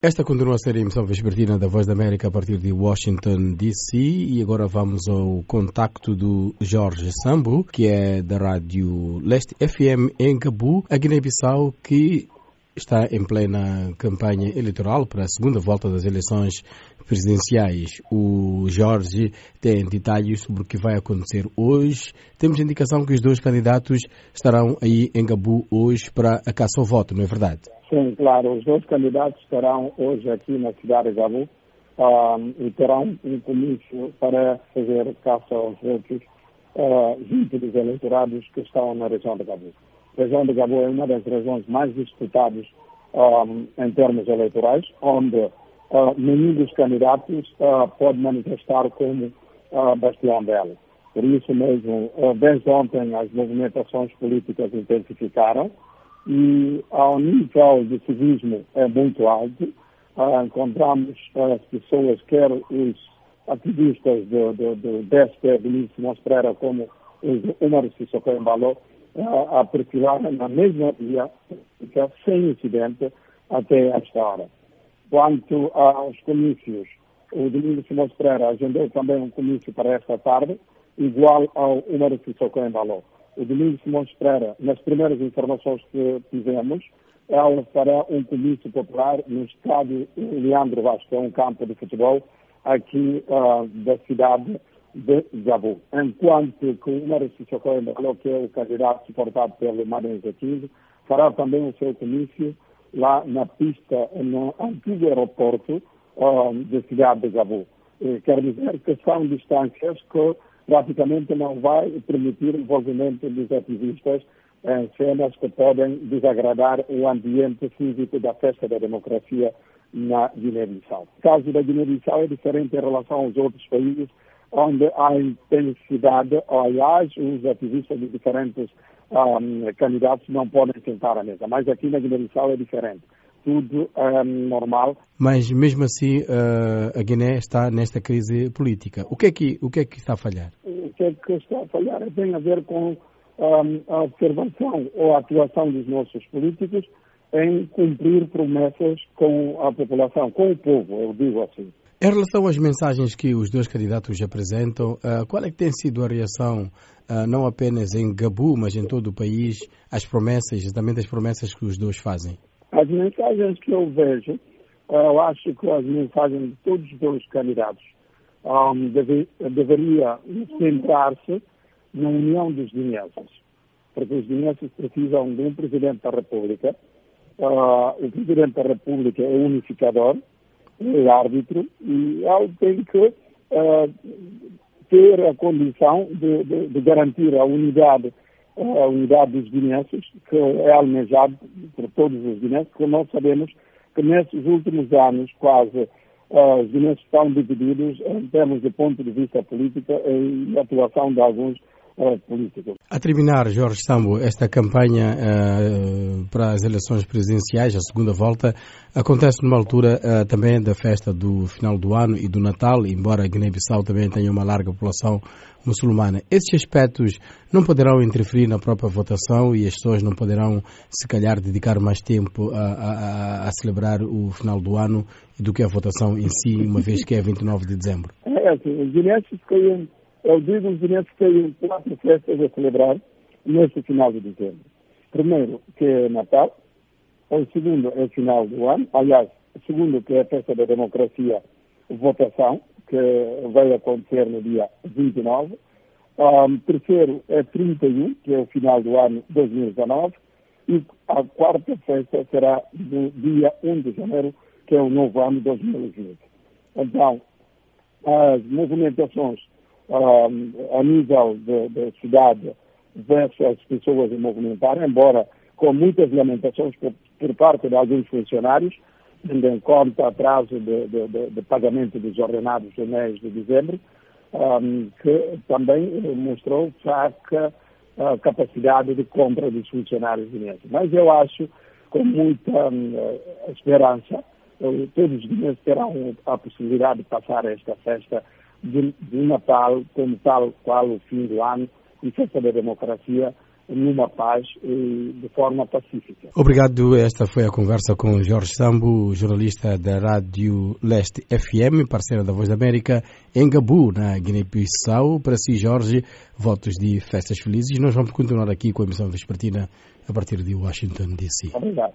Esta continua a ser a emissão vespertina da Voz da América a partir de Washington, D.C. E agora vamos ao contacto do Jorge Sambo, que é da Rádio Leste FM em Cabu, a Guiné-Bissau, que está em plena campanha eleitoral para a segunda volta das eleições presidenciais. O Jorge tem detalhes sobre o que vai acontecer hoje. Temos indicação que os dois candidatos estarão aí em Gabu hoje para a caça ao voto, não é verdade? Sim, claro. Os dois candidatos estarão hoje aqui na cidade de Gabu e terão um comício para fazer caça aos votos uh, junto dos eleitorados que estão na região de Gabu. A região de Gabo é uma das regiões mais disputadas um, em termos eleitorais, onde uh, nenhum dos candidatos uh, pode manifestar como uh, bastião dela. Por isso mesmo, desde ontem as movimentações políticas intensificaram e ao nível de civismo é muito alto. Encontramos as pessoas, quer os ativistas do, do, do DSP, Vinícius como o Umar Sissoko Embalo, a perfilar na mesma via, sem incidente, até esta hora. Quanto aos comícios, o Domingos Simões Pereira agendou também um comício para esta tarde, igual ao Sissoko em Baló. O Domingos Simões Pereira, nas primeiras informações que tivemos, ela fará um comício popular no estádio Leandro Vasco, é um campo de futebol aqui uh, da cidade de Jabu. Enquanto que o Mário Sissoko que é o candidato suportado pelo Mário Zequizo, fará também o seu comício lá na pista, no antigo aeroporto um, da cidade de Jabu. Quer dizer que são distâncias que praticamente não vai permitir o envolvimento dos ativistas em cenas que podem desagradar o ambiente físico da festa da democracia na Guiné-Bissau. O caso da Guiné-Bissau é diferente em relação aos outros países, onde há intensidade, aliás, os ativistas de diferentes um, candidatos não podem sentar à mesa. Mas aqui na Guiné-Bissau é diferente. Tudo um, normal. Mas mesmo assim uh, a Guiné está nesta crise política. O que, é que, o que é que está a falhar? O que é que está a falhar tem a ver com um, a observação ou a atuação dos nossos políticos em cumprir promessas com a população, com o povo, eu digo assim. Em relação às mensagens que os dois candidatos apresentam, uh, qual é que tem sido a reação, uh, não apenas em Gabu, mas em todo o país, às promessas, exatamente as promessas que os dois fazem? As mensagens que eu vejo, uh, eu acho que as mensagens de todos os dois candidatos um, deve, deveria centrar-se na união dos guineenses, porque os guineenses precisam de um Presidente da República, o Presidente da República é unificador, é árbitro e ele tem que uh, ter a condição de, de, de, garantir a unidade, a unidade dos guineenses, que é almejado por todos os guineenses, porque nós sabemos que nesses últimos anos quase uh, os guineenses estão divididos em termos de ponto de vista político e atuação de alguns a terminar, Jorge Sambo, esta campanha uh, para as eleições presidenciais, a segunda volta, acontece numa altura uh, também da festa do final do ano e do Natal, embora Guiné-Bissau também tenha uma larga população muçulmana. Esses aspectos não poderão interferir na própria votação e as pessoas não poderão, se calhar, dedicar mais tempo a, a, a celebrar o final do ano do que a votação em si, uma vez que é 29 de dezembro. É, assim, os eu digo os direitos que têm quatro festas a celebrar neste final de dezembro. Primeiro, que é Natal. O segundo é o final do ano. Aliás, o segundo, que é a festa da democracia, votação, que vai acontecer no dia 29. Um, terceiro é 31, que é o final do ano 2019. E a quarta festa será no dia 1 de janeiro, que é o novo ano 2020. Então, as movimentações a nível da cidade versus as pessoas em movimentar, embora com muitas lamentações por, por parte de alguns funcionários, tendo em conta atraso de, de, de, de pagamento dos ordenados do mês de dezembro, um, que também mostrou fraca capacidade de compra dos funcionários guineenses. Mas eu acho, com muita uh, esperança, todos os guineenses terão a possibilidade de passar esta festa de, de Natal como tal qual o fim do ano e festa da democracia numa paz e de forma pacífica. Obrigado. Esta foi a conversa com Jorge Sambo, jornalista da Rádio Leste FM, parceira da Voz da América, em Gabu, na Guiné-Bissau. Para si, Jorge, votos de festas felizes. Nós vamos continuar aqui com a emissão vespertina a partir de Washington, D.C. Obrigado.